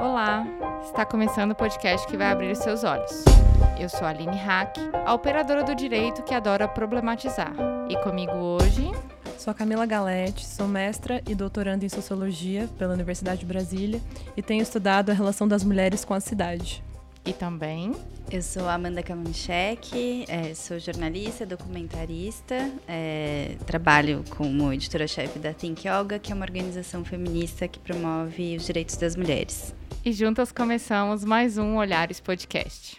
Olá, está começando o podcast que vai abrir os seus olhos. Eu sou a Aline Hack, a operadora do direito que adora problematizar. E comigo hoje. Sou a Camila Galete, sou mestra e doutoranda em Sociologia pela Universidade de Brasília e tenho estudado a relação das mulheres com a cidade. E também. Eu sou Amanda Kamanchek, é, sou jornalista, documentarista, é, trabalho como editora-chefe da Think Yoga, que é uma organização feminista que promove os direitos das mulheres. E juntas começamos mais um Olhares Podcast.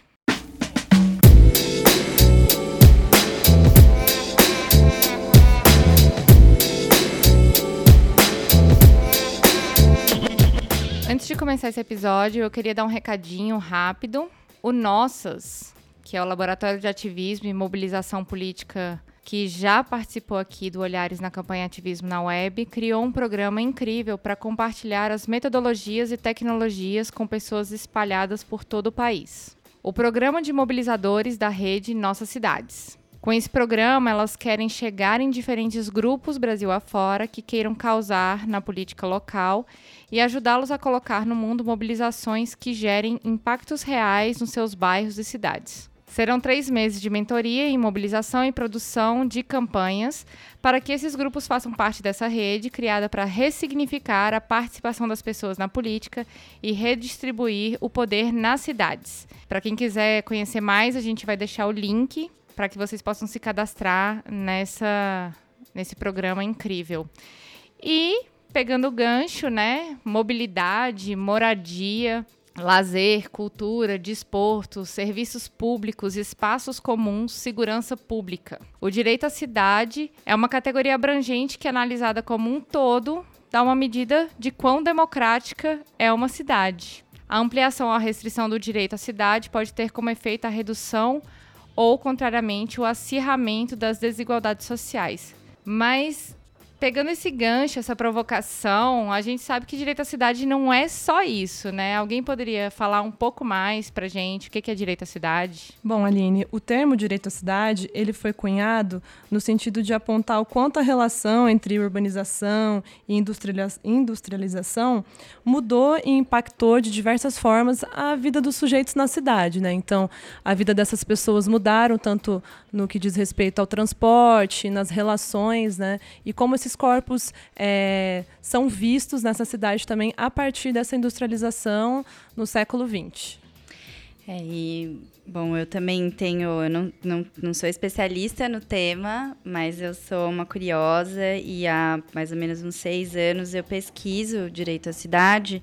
Antes de começar esse episódio, eu queria dar um recadinho rápido. O Nossas, que é o Laboratório de Ativismo e Mobilização Política que já participou aqui do Olhares na campanha Ativismo na Web, criou um programa incrível para compartilhar as metodologias e tecnologias com pessoas espalhadas por todo o país. O programa de mobilizadores da rede Nossas Cidades. Com esse programa, elas querem chegar em diferentes grupos Brasil afora que queiram causar na política local e ajudá-los a colocar no mundo mobilizações que gerem impactos reais nos seus bairros e cidades. Serão três meses de mentoria em mobilização e produção de campanhas para que esses grupos façam parte dessa rede criada para ressignificar a participação das pessoas na política e redistribuir o poder nas cidades. Para quem quiser conhecer mais, a gente vai deixar o link para que vocês possam se cadastrar nessa, nesse programa incrível. E pegando o gancho, né? Mobilidade, moradia, lazer, cultura, desporto, serviços públicos, espaços comuns, segurança pública. O direito à cidade é uma categoria abrangente que, analisada como um todo, dá uma medida de quão democrática é uma cidade. A ampliação ou a restrição do direito à cidade pode ter como efeito a redução ou, contrariamente, o acirramento das desigualdades sociais. Mas pegando esse gancho, essa provocação, a gente sabe que direito à cidade não é só isso, né? Alguém poderia falar um pouco mais pra gente o que é direito à cidade? Bom, Aline, o termo direito à cidade, ele foi cunhado no sentido de apontar o quanto a relação entre urbanização e industrialização mudou e impactou de diversas formas a vida dos sujeitos na cidade, né? Então, a vida dessas pessoas mudaram tanto no que diz respeito ao transporte, nas relações, né? E como esses corpos é, são vistos nessa cidade também a partir dessa industrialização no século XX. É, e, bom, eu também tenho, eu não, não, não sou especialista no tema, mas eu sou uma curiosa e há mais ou menos uns seis anos eu pesquiso direito à cidade,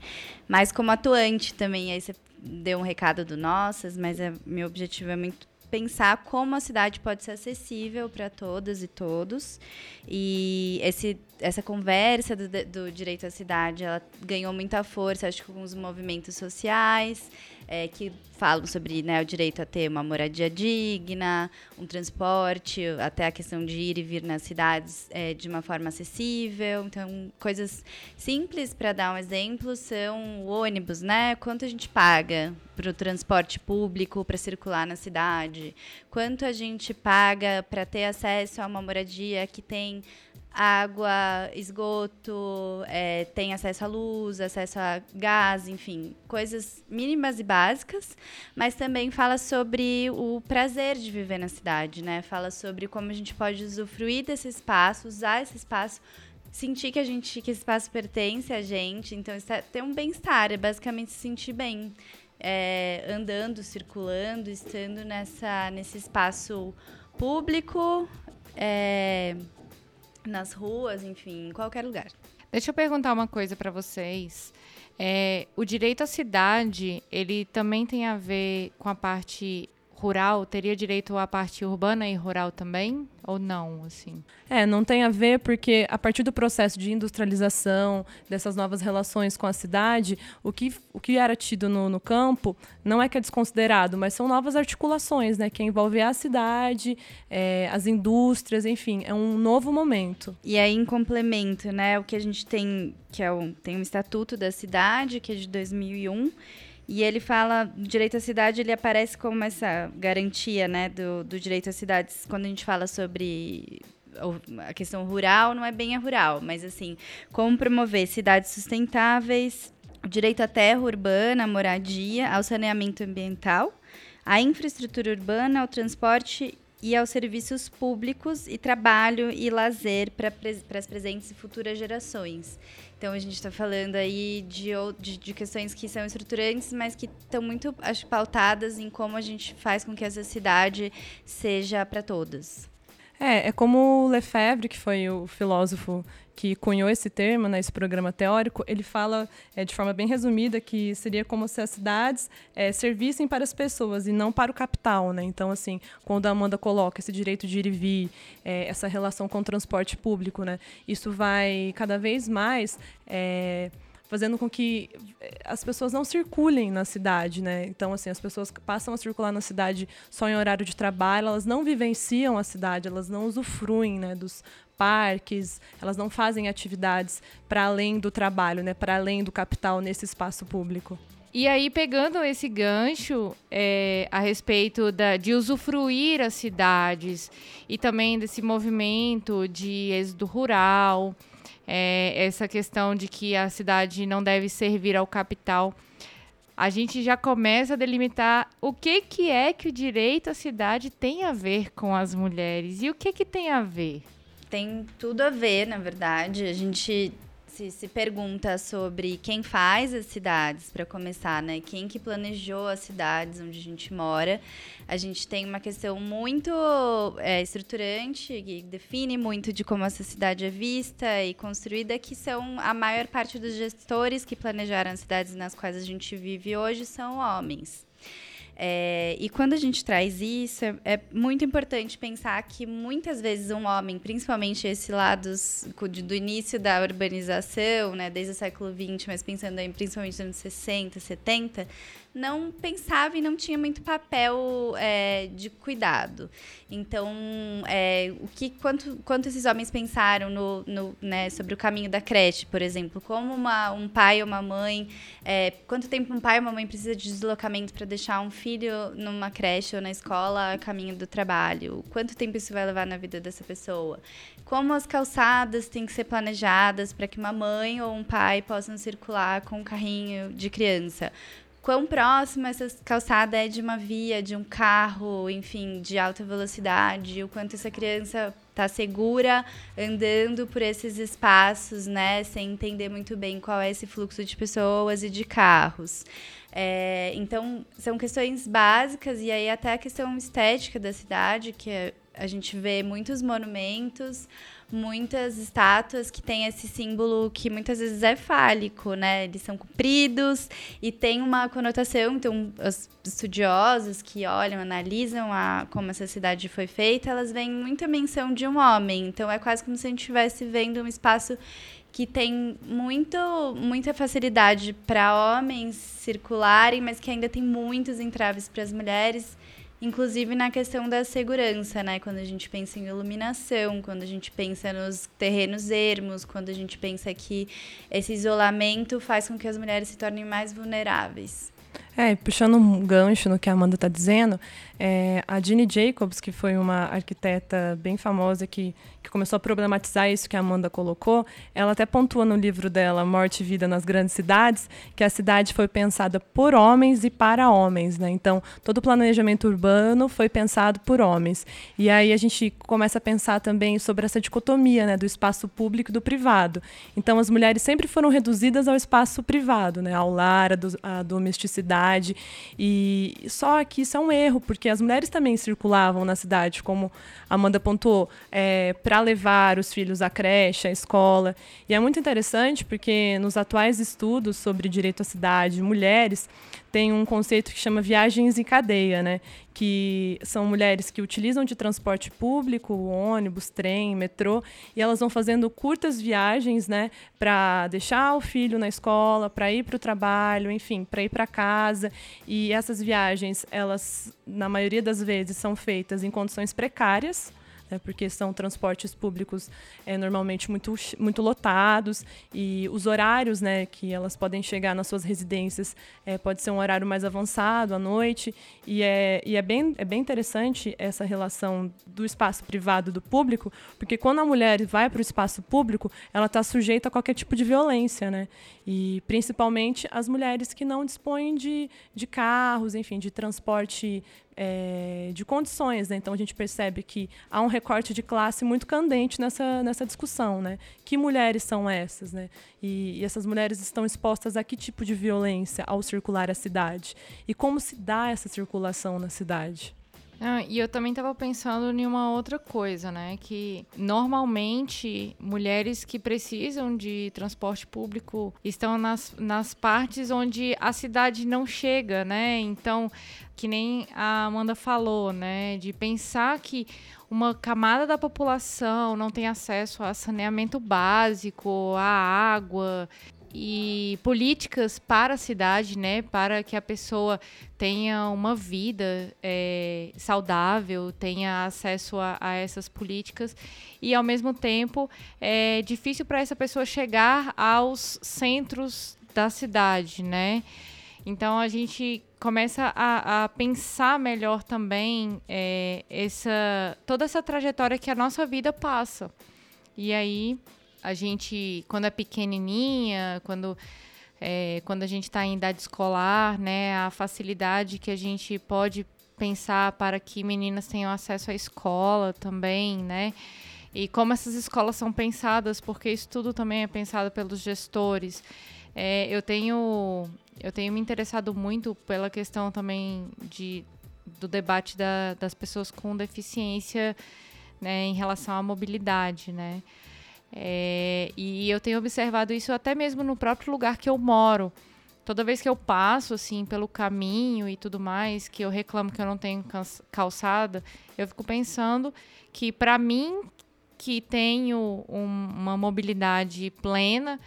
mas como atuante também. Aí você deu um recado do Nossas, mas é, meu objetivo é muito pensar como a cidade pode ser acessível para todas e todos. E esse, essa conversa do, do direito à cidade, ela ganhou muita força, acho que com os movimentos sociais, é, que falam sobre né, o direito a ter uma moradia digna, um transporte, até a questão de ir e vir nas cidades é, de uma forma acessível. Então, coisas simples para dar um exemplo são o ônibus, né? Quanto a gente paga para o transporte público para circular na cidade? Quanto a gente paga para ter acesso a uma moradia que tem água, esgoto, é, tem acesso à luz, acesso a gás, enfim, coisas mínimas e básicas, mas também fala sobre o prazer de viver na cidade, né? Fala sobre como a gente pode usufruir desse espaço, usar esse espaço sentir que a gente que esse espaço pertence a gente, então ter um bem-estar, é basicamente se sentir bem, é, andando, circulando, estando nessa nesse espaço público, é, nas ruas, enfim, em qualquer lugar. Deixa eu perguntar uma coisa para vocês. É, o direito à cidade, ele também tem a ver com a parte rural? Teria direito à parte urbana e rural também? Ou não, assim? É, não tem a ver porque a partir do processo de industrialização, dessas novas relações com a cidade, o que, o que era tido no, no campo não é que é desconsiderado, mas são novas articulações, né? Que envolvem a cidade, é, as indústrias, enfim, é um novo momento. E aí, em complemento, né, o que a gente tem, que é o, tem um Estatuto da Cidade, que é de 2001, e ele fala, direito à cidade, ele aparece como essa garantia, né, do, do direito às cidades, quando a gente fala sobre a questão rural, não é bem a rural, mas assim, como promover cidades sustentáveis, o direito à terra urbana, à moradia, ao saneamento ambiental, à infraestrutura urbana, ao transporte e aos serviços públicos e trabalho e lazer para as presentes e futuras gerações. Então a gente está falando aí de, de, de, questões que são estruturantes, mas que estão muito acho, pautadas em como a gente faz com que essa cidade seja para todas. É, é como o Lefebvre, que foi o filósofo que cunhou esse termo, né, esse programa teórico, ele fala é, de forma bem resumida que seria como se as cidades é, servissem para as pessoas e não para o capital. Né? Então, assim, quando a Amanda coloca esse direito de ir e vir, é, essa relação com o transporte público, né, isso vai cada vez mais é, fazendo com que eh, as pessoas não circulem na cidade, né? Então, assim, as pessoas passam a circular na cidade só em horário de trabalho, elas não vivenciam a cidade, elas não usufruem, né, dos parques, elas não fazem atividades para além do trabalho, né, para além do capital nesse espaço público. E aí, pegando esse gancho é, a respeito da, de usufruir as cidades e também desse movimento de êxodo rural, é, essa questão de que a cidade não deve servir ao capital, a gente já começa a delimitar o que, que é que o direito à cidade tem a ver com as mulheres e o que, que tem a ver. Tem tudo a ver, na verdade. A gente se, se pergunta sobre quem faz as cidades, para começar, né? Quem que planejou as cidades onde a gente mora. A gente tem uma questão muito é, estruturante, que define muito de como essa cidade é vista e construída, que são a maior parte dos gestores que planejaram as cidades nas quais a gente vive hoje são homens. É, e quando a gente traz isso, é, é, muito importante pensar que muitas vezes um homem, principalmente esse lado do início da urbanização, né, desde o século XX, mas pensando aí principalmente nos anos 60, 70, não pensava e não tinha muito papel é, de cuidado. Então, é, o que quanto, quanto esses homens pensaram no, no, né, sobre o caminho da creche, por exemplo? Como uma, um pai ou uma mãe, é, quanto tempo um pai ou uma mãe precisa de deslocamento para deixar um filho numa creche ou na escola a caminho do trabalho? Quanto tempo isso vai levar na vida dessa pessoa? Como as calçadas têm que ser planejadas para que uma mãe ou um pai possam circular com um carrinho de criança? Quão próxima essa calçada é de uma via, de um carro, enfim, de alta velocidade, o quanto essa criança está segura andando por esses espaços, né, sem entender muito bem qual é esse fluxo de pessoas e de carros. É, então, são questões básicas e aí até a questão estética da cidade, que a gente vê muitos monumentos, muitas estátuas que têm esse símbolo que muitas vezes é fálico, né? Eles são compridos e tem uma conotação. Então, os estudiosos que olham, analisam a, como essa cidade foi feita, elas veem muita menção de um homem. Então, é quase como se a gente estivesse vendo um espaço que tem muito, muita facilidade para homens circularem, mas que ainda tem muitos entraves para as mulheres Inclusive na questão da segurança, né? Quando a gente pensa em iluminação, quando a gente pensa nos terrenos ermos, quando a gente pensa que esse isolamento faz com que as mulheres se tornem mais vulneráveis. É, puxando um gancho no que a Amanda está dizendo, é, a Jeanne Jacobs, que foi uma arquiteta bem famosa que, que começou a problematizar isso que a Amanda colocou, ela até pontua no livro dela, Morte e Vida nas Grandes Cidades, que a cidade foi pensada por homens e para homens. Né? Então, todo o planejamento urbano foi pensado por homens. E aí a gente começa a pensar também sobre essa dicotomia né, do espaço público e do privado. Então, as mulheres sempre foram reduzidas ao espaço privado, né, ao lar, à domesticidade. E só que isso é um erro, porque as mulheres também circulavam na cidade, como Amanda pontuou, é, para levar os filhos à creche, à escola. E é muito interessante porque nos atuais estudos sobre direito à cidade, mulheres tem um conceito que chama viagens em cadeia, né? Que são mulheres que utilizam de transporte público, ônibus, trem, metrô, e elas vão fazendo curtas viagens, né? Para deixar o filho na escola, para ir para o trabalho, enfim, para ir para casa. E essas viagens, elas, na maioria das vezes, são feitas em condições precárias né, porque são transportes públicos é, normalmente muito, muito lotados e os horários né, que elas podem chegar nas suas residências é, pode ser um horário mais avançado à noite e é, e é, bem, é bem interessante essa relação do espaço privado do público, porque quando a mulher vai para o espaço público, ela está sujeita a qualquer tipo de violência, né? E principalmente as mulheres que não dispõem de, de carros, enfim, de transporte é, de condições. Né? Então a gente percebe que há um recorte de classe muito candente nessa, nessa discussão. Né? Que mulheres são essas? Né? E, e, essas mulheres estão expostas a que tipo de violência ao circular a cidade? E como se dá essa circulação na cidade? Ah, e eu também estava pensando em uma outra coisa, né? Que normalmente mulheres que precisam de transporte público estão nas, nas partes onde a cidade não chega, né? Então, que nem a Amanda falou, né? De pensar que uma camada da população não tem acesso a saneamento básico, a água, e políticas para a cidade, né, para que a pessoa tenha uma vida é, saudável, tenha acesso a, a, essas políticas e ao mesmo tempo é difícil para essa pessoa chegar aos centros da cidade, né? Então a gente começa a, a pensar melhor também é, essa toda essa trajetória que a nossa vida passa. E aí a gente, quando é pequenininha, quando, é, quando a gente está em idade escolar, né, a facilidade que a gente pode pensar para que meninas tenham acesso à escola também, né? E como essas escolas são pensadas, porque isso tudo também é pensado pelos gestores. É, eu tenho eu tenho me interessado muito pela questão também de, do debate da, das pessoas com deficiência né, em relação à mobilidade, né? É, e eu tenho observado isso até mesmo no próprio lugar que eu moro. Toda vez que eu passo assim pelo caminho e tudo mais, que eu reclamo que eu não tenho calçada, eu fico pensando que para mim que tenho um, uma mobilidade plena,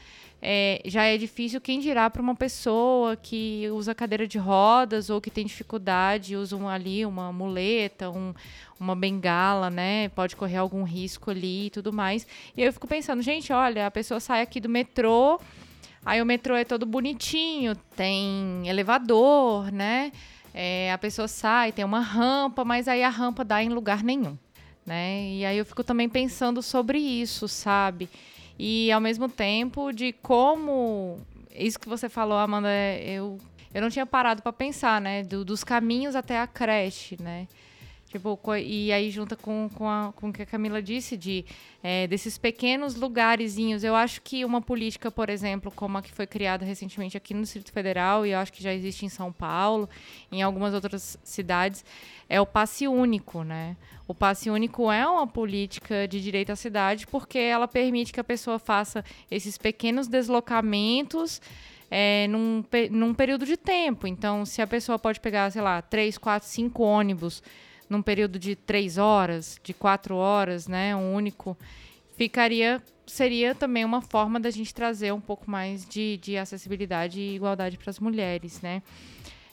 é, já é difícil quem dirá para uma pessoa que usa cadeira de rodas ou que tem dificuldade, usa um, ali uma muleta, um, uma bengala, né? Pode correr algum risco ali e tudo mais. E eu fico pensando, gente, olha, a pessoa sai aqui do metrô, aí o metrô é todo bonitinho, tem elevador, né? É, a pessoa sai, tem uma rampa, mas aí a rampa dá em lugar nenhum, né? E aí eu fico também pensando sobre isso, sabe? E ao mesmo tempo de como isso que você falou, Amanda, eu eu não tinha parado para pensar, né, Do, dos caminhos até a creche, né? Tipo, e aí junta com, com, a, com o que a Camila disse de é, desses pequenos lugarzinhos. Eu acho que uma política, por exemplo, como a que foi criada recentemente aqui no Distrito Federal, e eu acho que já existe em São Paulo, em algumas outras cidades, é o passe único, né? O passe único é uma política de direito à cidade porque ela permite que a pessoa faça esses pequenos deslocamentos é, num, num período de tempo. Então, se a pessoa pode pegar, sei lá, três, quatro, cinco ônibus num período de três horas, de quatro horas, né, um único, ficaria seria também uma forma da gente trazer um pouco mais de, de acessibilidade e igualdade para as mulheres, né?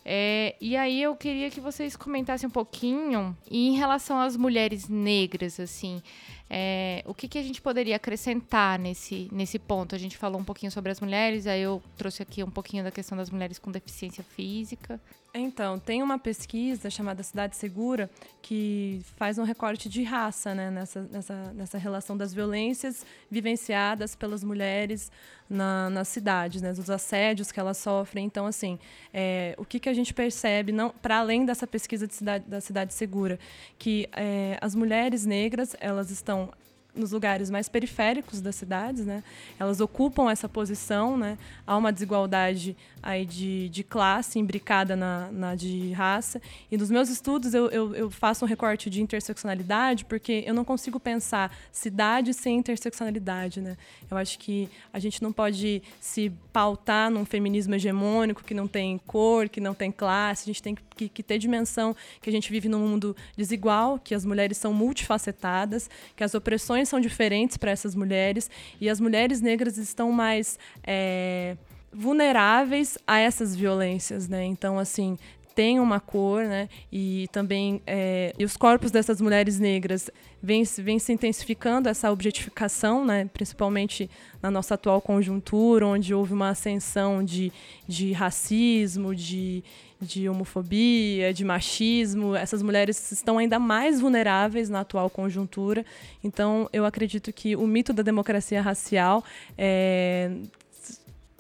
É, e aí eu queria que vocês comentassem um pouquinho em relação às mulheres negras, assim, é, o que, que a gente poderia acrescentar nesse, nesse ponto? A gente falou um pouquinho sobre as mulheres, aí eu trouxe aqui um pouquinho da questão das mulheres com deficiência física. Então, tem uma pesquisa chamada Cidade Segura que faz um recorte de raça né, nessa, nessa, nessa relação das violências vivenciadas pelas mulheres na, nas cidades, né, dos assédios que elas sofrem. Então, assim, é, o que, que a gente percebe, não para além dessa pesquisa de cidade, da Cidade Segura, que é, as mulheres negras elas estão nos lugares mais periféricos das cidades, né? Elas ocupam essa posição, né? Há uma desigualdade aí de, de classe imbricada na, na de raça. E nos meus estudos eu, eu, eu, faço um recorte de interseccionalidade porque eu não consigo pensar cidade sem interseccionalidade, né? Eu acho que a gente não pode se pautar num feminismo hegemônico que não tem cor, que não tem classe. A gente tem que, que ter dimensão que a gente vive num mundo desigual, que as mulheres são multifacetadas, que as opressões são diferentes para essas mulheres e as mulheres negras estão mais é, vulneráveis a essas violências, né? Então, assim, têm uma cor, né? E também é, e os corpos dessas mulheres negras vem, vem se intensificando essa objetificação, né? Principalmente na nossa atual conjuntura, onde houve uma ascensão de, de racismo, de, de homofobia, de machismo. Essas mulheres estão ainda mais vulneráveis na atual conjuntura. Então, eu acredito que o mito da democracia racial é,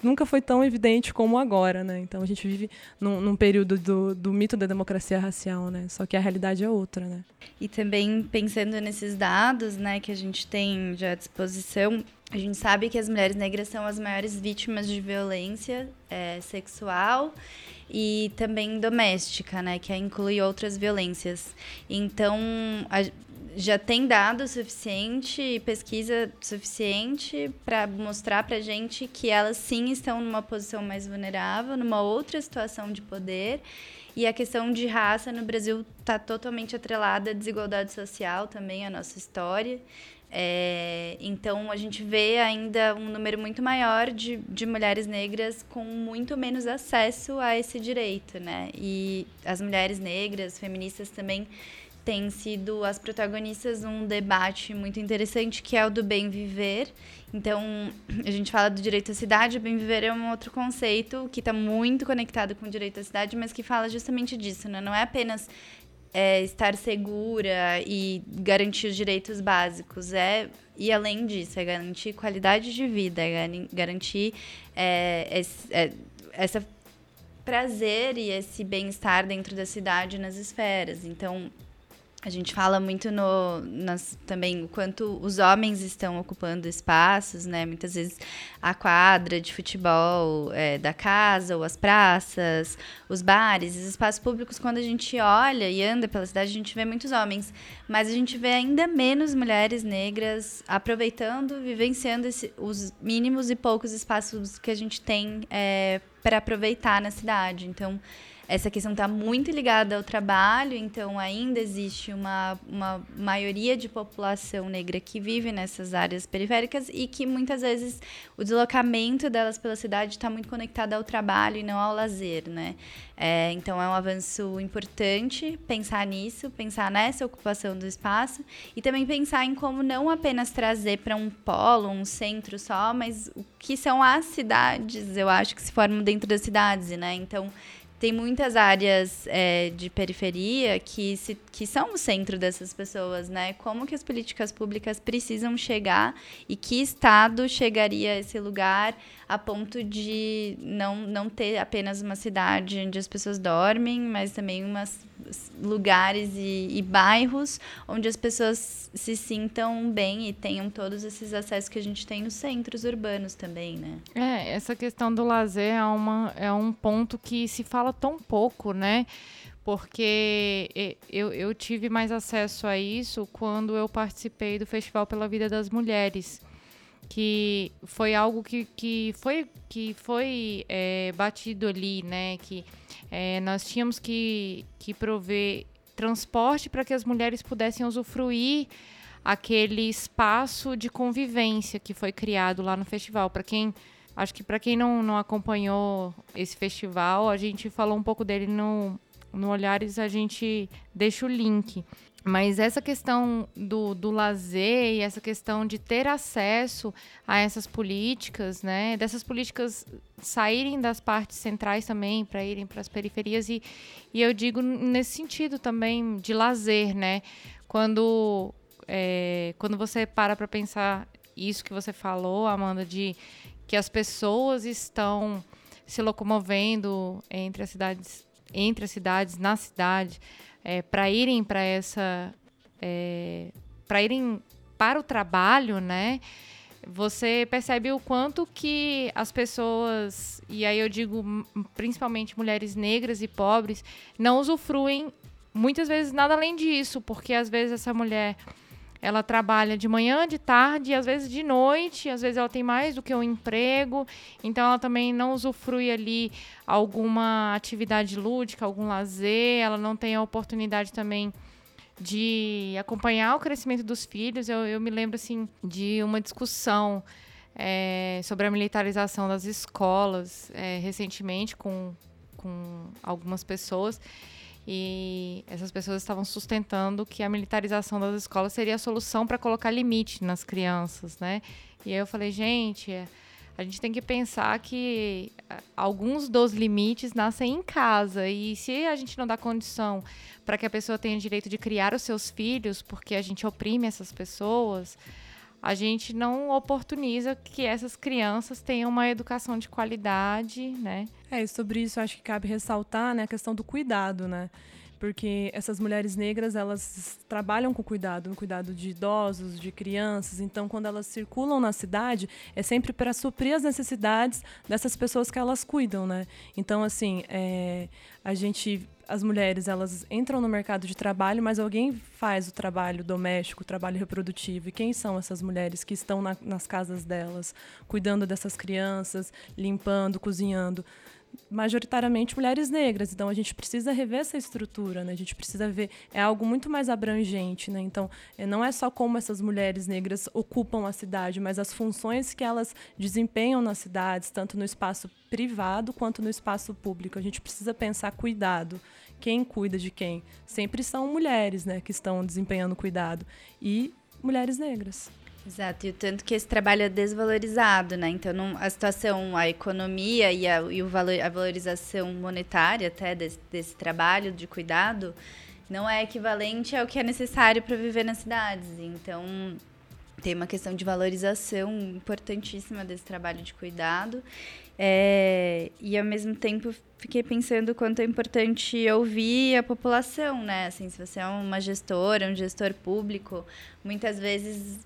nunca foi tão evidente como agora, né? Então a gente vive num, num, período do, do mito da democracia racial, né? Só que a realidade é outra, né? E também pensando nesses dados, né, que a gente tem já à disposição, a gente sabe que as mulheres negras são as maiores vítimas de violência é, sexual e também doméstica, né, que inclui outras violências. Então, a, já tem dado suficiente, pesquisa suficiente para mostrar para gente que elas sim estão numa posição mais vulnerável, numa outra situação de poder. E a questão de raça no Brasil está totalmente atrelada à desigualdade social também, à nossa história. É, então, a gente vê ainda um número muito maior de, de mulheres negras com muito menos acesso a esse direito, né? E as mulheres negras, feministas também têm sido as protagonistas num debate muito interessante que é o do bem viver. Então, a gente fala do direito à cidade, o bem viver é um outro conceito que está muito conectado com o direito à cidade, mas que fala justamente disso, né? Não é apenas é, estar segura e garantir os direitos básicos, é e além disso, é garantir qualidade de vida, é garantir é, é, essa prazer e esse bem-estar dentro da cidade nas esferas. Então, a gente fala muito no, nas, também o quanto os homens estão ocupando espaços, né? Muitas vezes a quadra de futebol é, da casa, ou as praças, os bares, os espaços públicos. Quando a gente olha e anda pela cidade, a gente vê muitos homens, mas a gente vê ainda menos mulheres negras aproveitando, vivenciando esse, os mínimos e poucos espaços que a gente tem é, para aproveitar na cidade. Então essa questão está muito ligada ao trabalho, então ainda existe uma, uma maioria de população negra que vive nessas áreas periféricas e que muitas vezes o deslocamento delas pela cidade está muito conectado ao trabalho e não ao lazer, né? É, então é um avanço importante pensar nisso, pensar nessa ocupação do espaço e também pensar em como não apenas trazer para um polo, um centro só, mas o que são as cidades, eu acho que se formam dentro das cidades, né? Então tem muitas áreas é, de periferia que, se, que são o centro dessas pessoas, né? Como que as políticas públicas precisam chegar e que Estado chegaria a esse lugar a ponto de não, não ter apenas uma cidade onde as pessoas dormem, mas também umas lugares e, e, bairros onde as pessoas se sintam bem e tenham todos esses acessos que a gente tem nos centros urbanos também, né? É, essa questão do lazer é, uma, é um ponto que se fala tão pouco, né? Porque eu, eu tive mais acesso a isso quando eu participei do Festival pela Vida das Mulheres que foi algo que, que foi, que foi é, batido ali, né? Que é, nós tínhamos que, que prover transporte para que as mulheres pudessem usufruir aquele espaço de convivência que foi criado lá no festival. Para quem acho que para quem não, não acompanhou esse festival, a gente falou um pouco dele no, no Olhares, a gente deixa o link. Mas essa questão do, do lazer e essa questão de ter acesso a essas políticas, né? Dessas políticas saírem das partes centrais também para irem para as periferias e, e eu digo nesse sentido também de lazer, né? Quando é, quando você para para pensar isso que você falou, Amanda, de que as pessoas estão se locomovendo entre as cidades, entre as cidades, na cidade é, para irem para essa. É, para irem para o trabalho, né? Você percebe o quanto que as pessoas, e aí eu digo principalmente mulheres negras e pobres, não usufruem muitas vezes nada além disso, porque às vezes essa mulher ela trabalha de manhã, de tarde, às vezes de noite, às vezes ela tem mais do que um emprego, então ela também não usufrui ali alguma atividade lúdica, algum lazer, ela não tem a oportunidade também de acompanhar o crescimento dos filhos. Eu, eu me lembro assim de uma discussão é, sobre a militarização das escolas é, recentemente com com algumas pessoas e essas pessoas estavam sustentando que a militarização das escolas seria a solução para colocar limite nas crianças, né? E aí eu falei, gente, a gente tem que pensar que alguns dos limites nascem em casa e se a gente não dá condição para que a pessoa tenha direito de criar os seus filhos, porque a gente oprime essas pessoas, a gente não oportuniza que essas crianças tenham uma educação de qualidade, né? É, e sobre isso acho que cabe ressaltar né, a questão do cuidado, né? Porque essas mulheres negras elas trabalham com cuidado, no cuidado de idosos, de crianças. Então, quando elas circulam na cidade, é sempre para suprir as necessidades dessas pessoas que elas cuidam, né? Então, assim, é, a gente as mulheres elas entram no mercado de trabalho, mas alguém faz o trabalho doméstico, o trabalho reprodutivo. E quem são essas mulheres que estão na, nas casas delas, cuidando dessas crianças, limpando, cozinhando? Majoritariamente mulheres negras. Então a gente precisa rever essa estrutura, né? A gente precisa ver é algo muito mais abrangente, né? Então é, não é só como essas mulheres negras ocupam a cidade, mas as funções que elas desempenham nas cidades, tanto no espaço privado quanto no espaço público. A gente precisa pensar cuidado. Quem cuida de quem? Sempre são mulheres, né, que estão desempenhando cuidado e mulheres negras. Exato, e o tanto que esse trabalho é desvalorizado, né? Então, não, a situação, a economia e, a, e o valor, a valorização monetária até desse, desse trabalho de cuidado não é equivalente ao que é necessário para viver nas cidades. Então, tem uma questão de valorização importantíssima desse trabalho de cuidado. É, e, ao mesmo tempo, fiquei pensando quanto é importante ouvir a população, né? Assim, se você é uma gestora, um gestor público, muitas vezes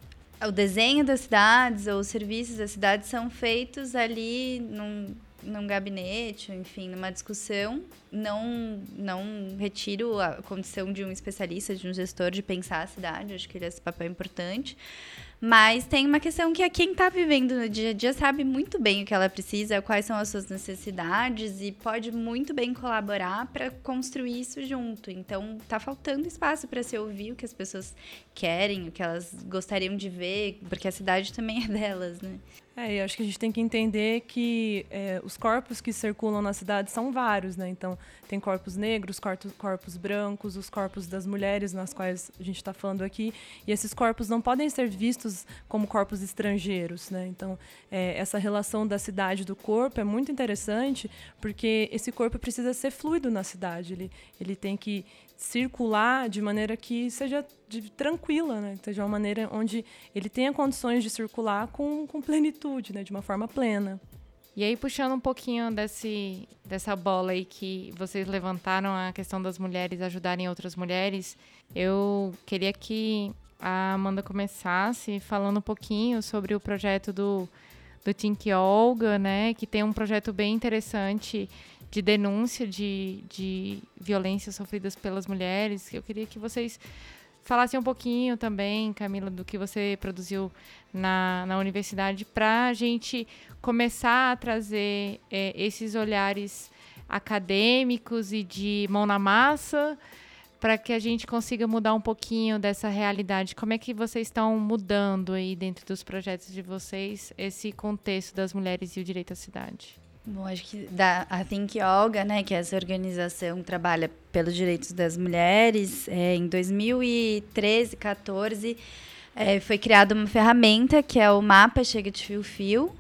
o desenho das cidades ou os serviços das cidades são feitos ali num, num gabinete, enfim, numa discussão. Não, não retiro a condição de um especialista, de um gestor de pensar a cidade, acho que ele é esse papel importante. Mas tem uma questão que é quem está vivendo no dia a dia sabe muito bem o que ela precisa, quais são as suas necessidades e pode muito bem colaborar para construir isso junto. Então, está faltando espaço para se ouvir o que as pessoas querem, o que elas gostariam de ver, porque a cidade também é delas, né? É, acho que a gente tem que entender que é, os corpos que circulam na cidade são vários, né? Então, tem corpos negros, corpos, brancos, os corpos das mulheres, nas quais a gente está falando aqui, e esses corpos não podem ser vistos como corpos estrangeiros, né? Então, é, essa relação da cidade do corpo é muito interessante, porque esse corpo precisa ser fluido na cidade, ele, ele tem que circular de maneira que seja de, tranquila, né? Seja uma maneira onde ele tenha condições de circular com, com plenitude, né? De uma forma plena. E aí, puxando um pouquinho desse, dessa bola aí que vocês levantaram, a questão das mulheres ajudarem outras mulheres, eu queria que a Amanda começasse falando um pouquinho sobre o projeto do, do Think Olga, né? Que tem um projeto bem interessante de denúncia de, de violências sofridas pelas mulheres. Eu queria que vocês falassem um pouquinho também, Camila, do que você produziu na, na universidade, para a gente começar a trazer é, esses olhares acadêmicos e de mão na massa para que a gente consiga mudar um pouquinho dessa realidade. Como é que vocês estão mudando aí dentro dos projetos de vocês esse contexto das mulheres e o direito à cidade? Bom, acho que da, a Think Olga, né, que é essa organização trabalha pelos direitos das mulheres, é, em 2013, 14, é, foi criada uma ferramenta que é o mapa Chega de Fio Fio.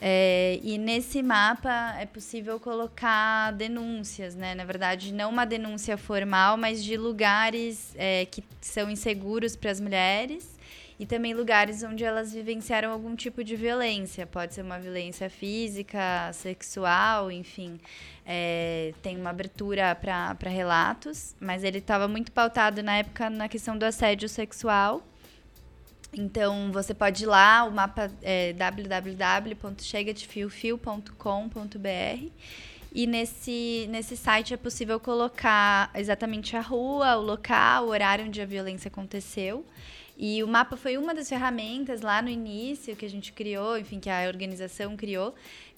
É, e nesse mapa é possível colocar denúncias, né? Na verdade, não uma denúncia formal, mas de lugares é, que são inseguros para as mulheres e também lugares onde elas vivenciaram algum tipo de violência. Pode ser uma violência física, sexual, enfim. É, tem uma abertura para relatos, mas ele estava muito pautado na época na questão do assédio sexual. Então, você pode ir lá, o mapa é www.chegadefiofio.com.br e nesse, nesse site é possível colocar exatamente a rua, o local, o horário onde a violência aconteceu. E o mapa foi uma das ferramentas lá no início que a gente criou, enfim, que a organização criou,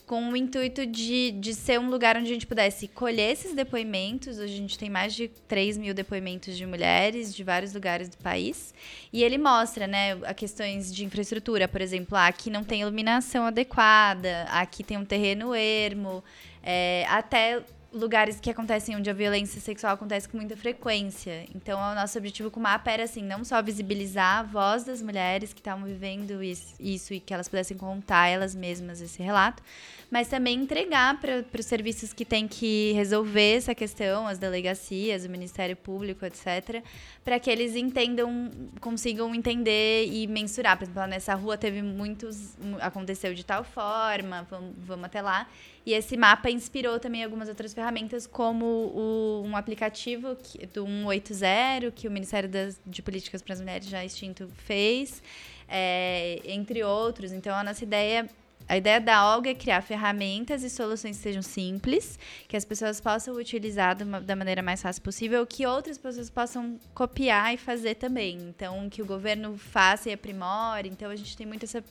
com o intuito de, de ser um lugar onde a gente pudesse colher esses depoimentos. Hoje a gente tem mais de 3 mil depoimentos de mulheres de vários lugares do país. E ele mostra, né, a questões de infraestrutura, por exemplo, ah, aqui não tem iluminação adequada, aqui tem um terreno ermo, é, até lugares que acontecem onde a violência sexual acontece com muita frequência. Então, o nosso objetivo com o mapa era, assim, não só visibilizar a voz das mulheres que estavam vivendo isso, e que elas pudessem contar elas mesmas esse relato, mas também entregar para os serviços que têm que resolver essa questão, as delegacias, o Ministério Público, etc., para que eles entendam, consigam entender e mensurar. Por exemplo, nessa rua teve muitos. aconteceu de tal forma, vamos, vamos até lá. E esse mapa inspirou também algumas outras ferramentas, como o, um aplicativo que, do 180, que o Ministério das, de Políticas para as Mulheres já extinto fez, é, entre outros. Então, a nossa ideia a ideia da Olga é criar ferramentas e soluções que sejam simples, que as pessoas possam utilizar da maneira mais fácil possível, que outras pessoas possam copiar e fazer também. Então, que o governo faça e aprimore. Então, a gente tem muito essa,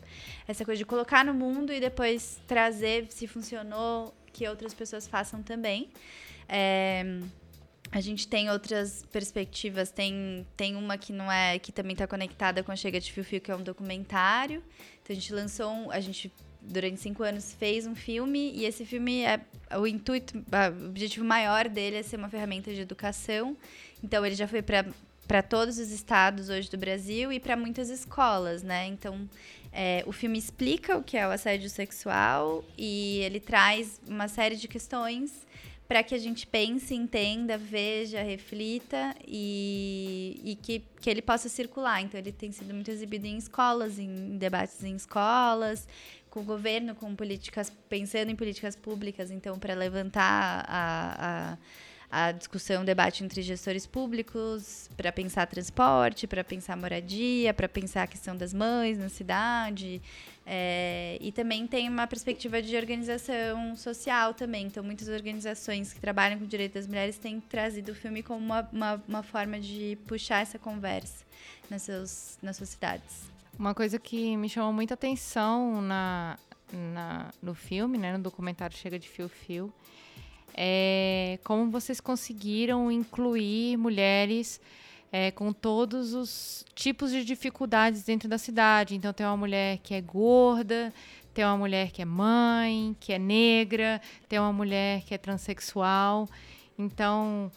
essa coisa de colocar no mundo e depois trazer, se funcionou, que outras pessoas façam também. É, a gente tem outras perspectivas, tem, tem uma que não é, que também está conectada com a Chega de Fio Fio, que é um documentário. Então a gente lançou, um, a gente durante cinco anos fez um filme e esse filme é o intuito, o objetivo maior dele é ser uma ferramenta de educação. Então ele já foi para para todos os estados hoje do Brasil e para muitas escolas, né? Então é, o filme explica o que é o assédio sexual e ele traz uma série de questões para que a gente pense, entenda, veja, reflita e, e que, que ele possa circular. Então, ele tem sido muito exibido em escolas, em debates em escolas, com o governo, com políticas, pensando em políticas públicas, então, para levantar a, a, a, discussão, o debate entre gestores públicos, para pensar transporte, para pensar moradia, para pensar a questão das mães na cidade. É, e também tem uma perspectiva de organização social também. Então, muitas organizações que trabalham com o direito das mulheres têm trazido o filme como uma, uma, uma forma de puxar essa conversa nas, seus, nas suas cidades. Uma coisa que me chamou muita atenção na, na, no filme, né, no documentário Chega de Fio Fio, é como vocês conseguiram incluir mulheres é, com todos os tipos de dificuldades dentro da cidade. Então, tem uma mulher que é gorda, tem uma mulher que é mãe, que é negra, tem uma mulher que é transexual. Então,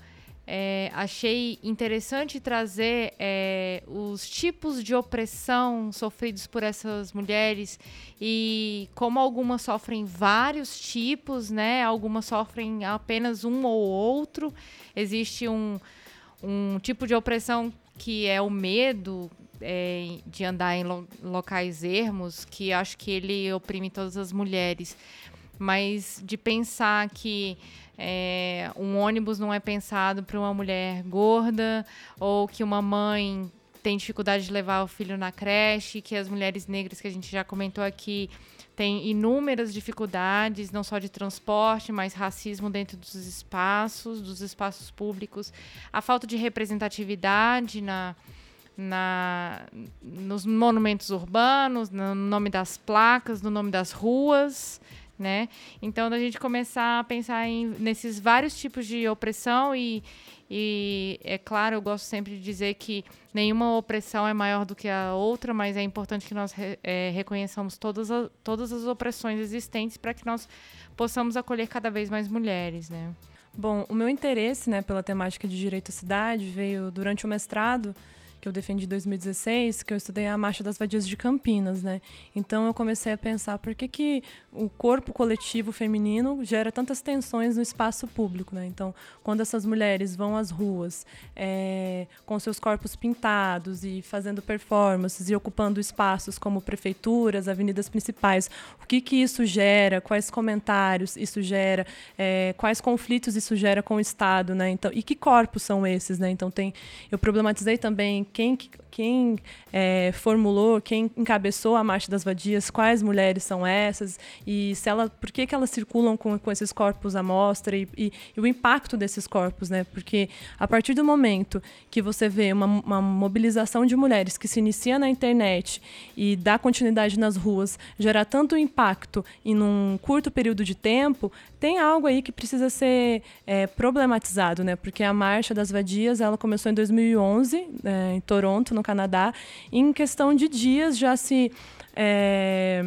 é, achei interessante trazer é, os tipos de opressão sofridos por essas mulheres e como algumas sofrem vários tipos, né? Algumas sofrem apenas um ou outro. Existe um, um tipo de opressão que é o medo é, de andar em lo locais ermos, que acho que ele oprime todas as mulheres. Mas de pensar que é, um ônibus não é pensado para uma mulher gorda ou que uma mãe tem dificuldade de levar o filho na creche, que as mulheres negras que a gente já comentou aqui têm inúmeras dificuldades, não só de transporte, mas racismo dentro dos espaços, dos espaços públicos, a falta de representatividade na, na, nos monumentos urbanos, no nome das placas, no nome das ruas né? Então, da gente começar a pensar em, nesses vários tipos de opressão e, e, é claro, eu gosto sempre de dizer que nenhuma opressão é maior do que a outra, mas é importante que nós é, reconheçamos todas, a, todas as opressões existentes para que nós possamos acolher cada vez mais mulheres, né? Bom, o meu interesse né, pela temática de direito à cidade veio durante o mestrado que eu defendi em 2016, que eu estudei a Marcha das Vadias de Campinas, né? Então eu comecei a pensar por que, que o corpo coletivo feminino gera tantas tensões no espaço público, né? Então, quando essas mulheres vão às ruas é, com seus corpos pintados e fazendo performances e ocupando espaços como prefeituras, avenidas principais, o que que isso gera? Quais comentários isso gera? É, quais conflitos isso gera com o Estado, né? Então, e que corpos são esses, né? Então tem, eu problematizei também quem, quem é, formulou, quem encabeçou a Marcha das Vadias, quais mulheres são essas e se ela, por que, que elas circulam com, com esses corpos à mostra e, e, e, o impacto desses corpos, né? Porque a partir do momento que você vê uma, uma mobilização de mulheres que se inicia na internet e dá continuidade nas ruas, gera tanto impacto em um curto período de tempo, tem algo aí que precisa ser é, problematizado, né? Porque a Marcha das Vadias ela começou em 2011, é, Toronto, no Canadá. em questão de dias já se. É,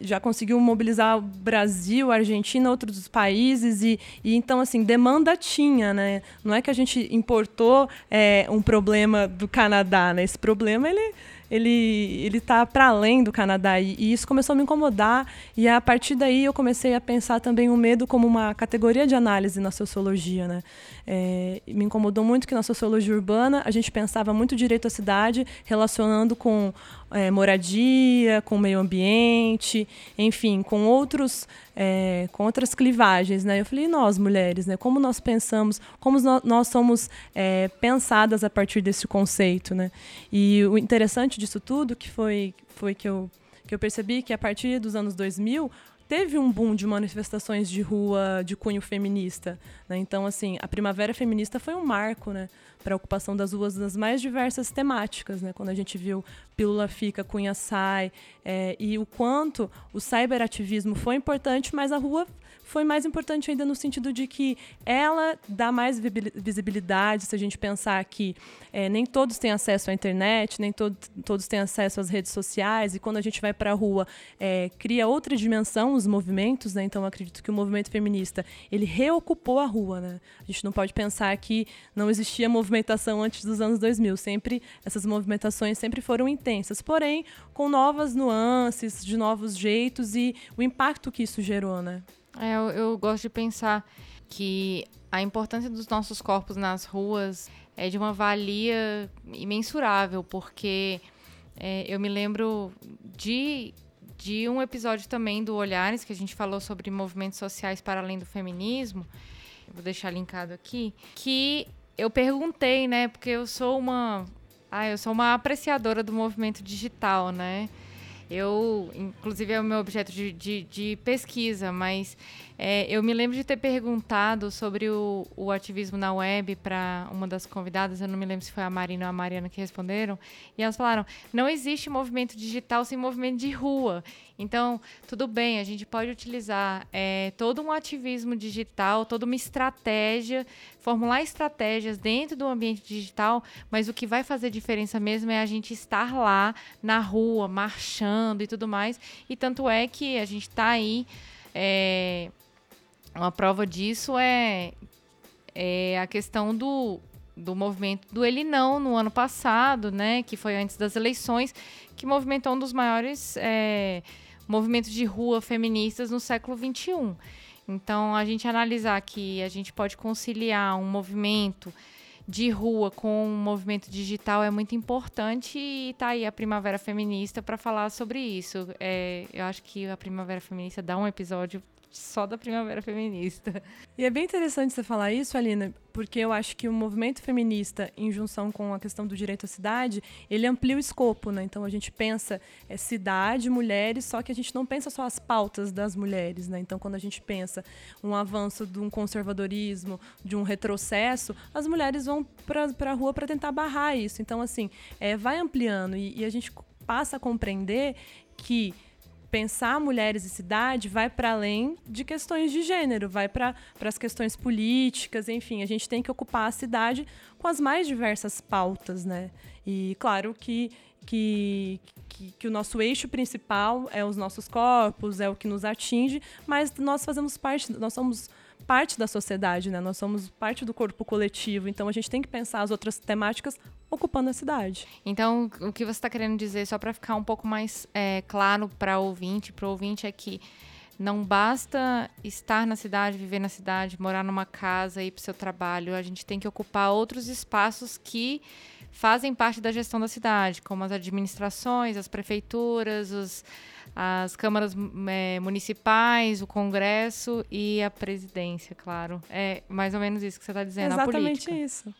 já conseguiu mobilizar o Brasil, a Argentina, outros países e, e então assim demanda tinha, né? Não é que a gente importou é, um problema do Canadá, né? Esse problema ele ele ele está para além do Canadá e, e, isso começou a me incomodar e a partir daí eu comecei a pensar também o medo como uma categoria de análise na sociologia, né? É, me incomodou muito que na sociologia urbana a gente pensava muito direito à cidade relacionando com é, moradia, com meio ambiente, enfim, com outros, é, com outras clivagens, né? Eu falei, nós mulheres, né? Como nós pensamos, como nós somos é, pensadas a partir desse conceito, né? E o interessante disso tudo que foi, foi que eu que eu percebi que a partir dos anos 2000 teve um boom de manifestações de rua de cunho feminista. Né? Então, assim, a Primavera Feminista foi um marco né, para ocupação das ruas nas mais diversas temáticas. Né? Quando a gente viu Pílula Fica, Cunha Sai, é, e o quanto o cyberativismo foi importante, mas a rua foi mais importante ainda no sentido de que ela dá mais visibilidade, se a gente pensar que é, nem todos têm acesso à internet, nem to todos têm acesso às redes sociais, e quando a gente vai para a rua, é, cria outra dimensão os movimentos, né? então acredito que o movimento feminista, ele reocupou a rua. Né? A gente não pode pensar que não existia movimentação antes dos anos 2000, sempre, essas movimentações sempre foram intensas, porém com novas nuances, de novos jeitos e o impacto que isso gerou, né? É, eu, eu gosto de pensar que a importância dos nossos corpos nas ruas é de uma valia imensurável, porque é, eu me lembro de, de um episódio também do Olhares, que a gente falou sobre movimentos sociais para além do feminismo, vou deixar linkado aqui, que eu perguntei, né, porque eu sou uma, ah, eu sou uma apreciadora do movimento digital, né, eu, inclusive, é o meu objeto de, de, de pesquisa, mas é, eu me lembro de ter perguntado sobre o, o ativismo na web para uma das convidadas, eu não me lembro se foi a Marina ou a Mariana que responderam, e elas falaram: não existe movimento digital sem movimento de rua. Então, tudo bem, a gente pode utilizar é, todo um ativismo digital, toda uma estratégia, formular estratégias dentro do ambiente digital, mas o que vai fazer diferença mesmo é a gente estar lá na rua, marchando e tudo mais. E tanto é que a gente está aí. É, uma prova disso é, é a questão do, do movimento do Ele Não no ano passado, né, que foi antes das eleições, que movimentou um dos maiores é, movimentos de rua feministas no século XXI. Então, a gente analisar que a gente pode conciliar um movimento de rua com um movimento digital é muito importante e tá aí a Primavera Feminista para falar sobre isso. É, eu acho que a Primavera Feminista dá um episódio só da primavera feminista. E é bem interessante você falar isso, Alina, porque eu acho que o movimento feminista, em junção com a questão do direito à cidade, ele amplia o escopo, né? Então a gente pensa é, cidade, mulheres, só que a gente não pensa só as pautas das mulheres, né? Então quando a gente pensa um avanço de um conservadorismo, de um retrocesso, as mulheres vão para a rua para tentar barrar isso. Então assim, é, vai ampliando e, e a gente passa a compreender que pensar mulheres e cidade vai para além de questões de gênero, vai para as questões políticas, enfim, a gente tem que ocupar a cidade com as mais diversas pautas, né? E claro que, que, que, que, o nosso eixo principal é os nossos corpos, é o que nos atinge, mas nós fazemos parte, nós somos parte da sociedade, né? Nós somos parte do corpo coletivo, então a gente tem que pensar as outras temáticas ocupando a cidade. Então, o que você está querendo dizer, só para ficar um pouco mais é, claro para o ouvinte, para o ouvinte é que não basta estar na cidade, viver na cidade, morar numa casa, ir para o seu trabalho. A gente tem que ocupar outros espaços que fazem parte da gestão da cidade, como as administrações, as prefeituras, os, as câmaras é, municipais, o Congresso e a presidência, claro. É mais ou menos isso que você está dizendo, Exatamente a política. isso.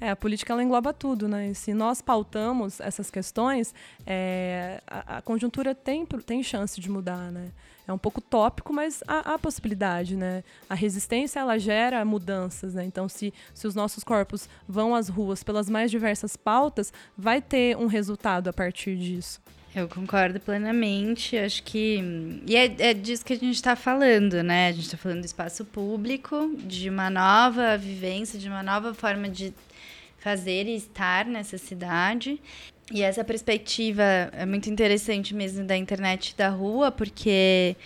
É, a política ela engloba tudo, né? E se nós pautamos essas questões, é, a, a, conjuntura tem, tem chance de mudar, né? É um pouco tópico, mas há, há, possibilidade, né? A resistência ela gera mudanças, né? Então, se, se os nossos corpos vão às ruas pelas mais diversas pautas, vai ter um resultado a partir disso. Eu concordo plenamente. Acho que. E é, é disso que a gente está falando, né? A gente está falando do espaço público, de uma nova vivência, de uma nova forma de fazer e estar nessa cidade. E essa perspectiva é muito interessante mesmo da internet da rua, porque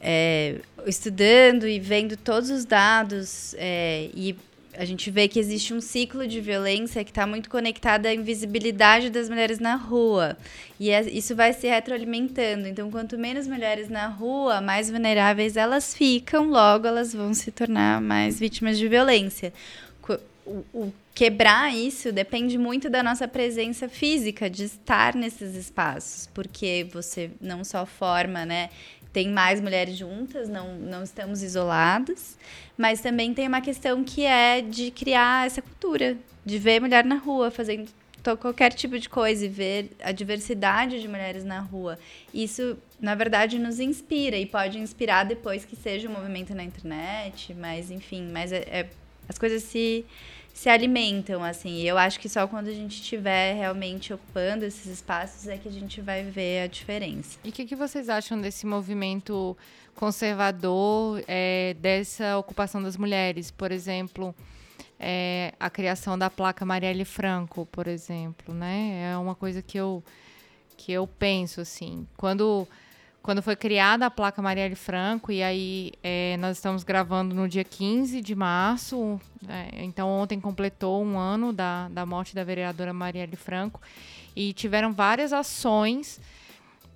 é, estudando e vendo todos os dados é, e a gente vê que existe um ciclo de violência que está muito conectado à invisibilidade das mulheres na rua. E é, isso vai se retroalimentando. Então, quanto menos mulheres na rua, mais vulneráveis elas ficam, logo elas vão se tornar mais vítimas de violência. O, o quebrar isso depende muito da nossa presença física, de estar nesses espaços, porque você não só forma, né, tem mais mulheres juntas, não, não estamos isoladas, mas também tem uma questão que é de criar essa cultura, de ver mulher na rua fazendo qualquer tipo de coisa e ver a diversidade de mulheres na rua. Isso, na verdade, nos inspira e pode inspirar depois que seja um movimento na internet, mas enfim, mas é, é as coisas se se alimentam, assim. E eu acho que só quando a gente estiver realmente ocupando esses espaços é que a gente vai ver a diferença. E o que, que, vocês acham desse movimento conservador, é, dessa ocupação das mulheres? Por exemplo, é, a criação da placa Marielle Franco, por exemplo, né? É uma coisa que eu, que eu penso, assim. Quando quando foi criada a placa Marielle Franco, e aí é, nós estamos gravando no dia 15 de março, é, então ontem completou um ano da, da morte da vereadora Marielle Franco, e tiveram várias ações,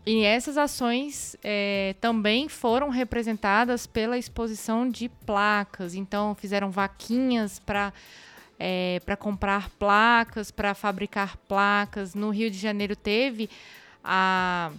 e essas ações é, também foram representadas pela exposição de placas, então fizeram vaquinhas para. É, para comprar placas, para fabricar placas. No Rio de Janeiro teve a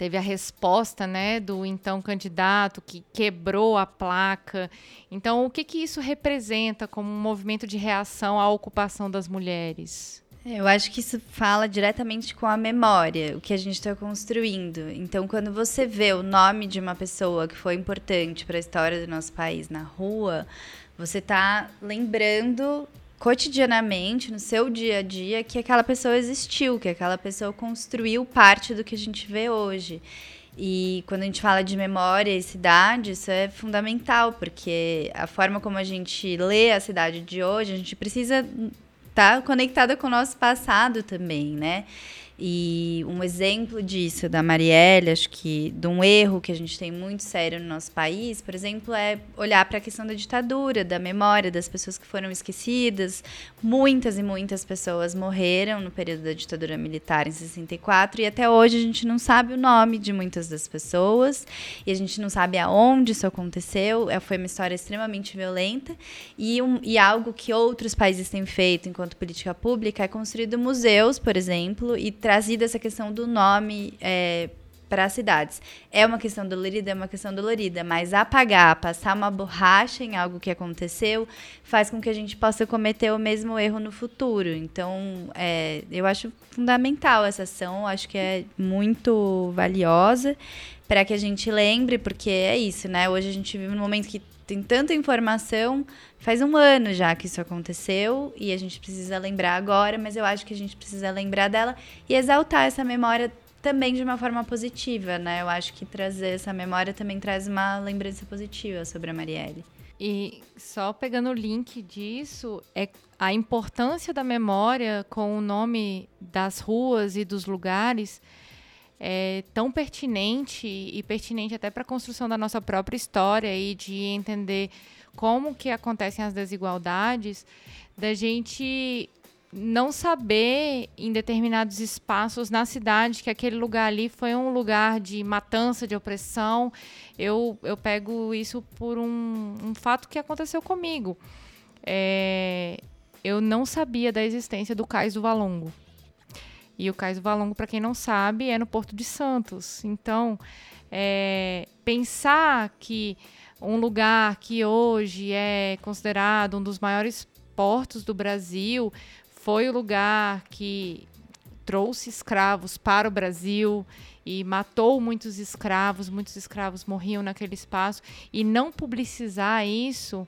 teve a resposta né, do então candidato que quebrou a placa. Então, o que, que isso representa como um movimento de reação à ocupação das mulheres? Eu acho que isso fala diretamente com a memória, o que a gente está construindo. Então, quando você vê o nome de uma pessoa que foi importante para a história do nosso país na rua, você está lembrando cotidianamente, no seu dia a dia, que aquela pessoa existiu, que aquela pessoa construiu parte do que a gente vê hoje. E quando a gente fala de memória e cidade, isso é fundamental, porque a forma como a gente lê a cidade de hoje, a gente precisa estar tá conectada com o nosso passado também, né? E um exemplo disso da Marielle, acho que de um erro que a gente tem muito sério no nosso país, por exemplo, é olhar para a questão da ditadura, da memória das pessoas que foram esquecidas. Muitas e muitas pessoas morreram no período da ditadura militar em 64 e até hoje a gente não sabe o nome de muitas das pessoas e a gente não sabe aonde isso aconteceu. É, foi uma história extremamente violenta e, um, e algo que outros países têm feito enquanto política pública é construído museus, por exemplo, e trazida essa questão do nome é, para as cidades. É uma questão dolorida, é uma questão dolorida, mas apagar, passar uma borracha em algo que aconteceu, faz com que a gente possa cometer o mesmo erro no futuro. Então, é, eu acho fundamental essa ação, acho que é muito valiosa para que a gente lembre, porque é isso, né? Hoje a gente vive num momento que tem tanta informação. Faz um ano já que isso aconteceu e a gente precisa lembrar agora, mas eu acho que a gente precisa lembrar dela e exaltar essa memória também de uma forma positiva, né? Eu acho que trazer essa memória também traz uma lembrança positiva sobre a Marielle. E só pegando o link disso, é a importância da memória com o nome das ruas e dos lugares é, tão pertinente e pertinente até para a construção da nossa própria história e de entender como que acontecem as desigualdades, da gente não saber em determinados espaços na cidade que aquele lugar ali foi um lugar de matança, de opressão. Eu, eu pego isso por um, um fato que aconteceu comigo. É, eu não sabia da existência do Cais do Valongo. E o Cais do Valongo, para quem não sabe, é no Porto de Santos. Então, é, pensar que um lugar que hoje é considerado um dos maiores portos do Brasil foi o lugar que trouxe escravos para o Brasil e matou muitos escravos, muitos escravos morriam naquele espaço e não publicizar isso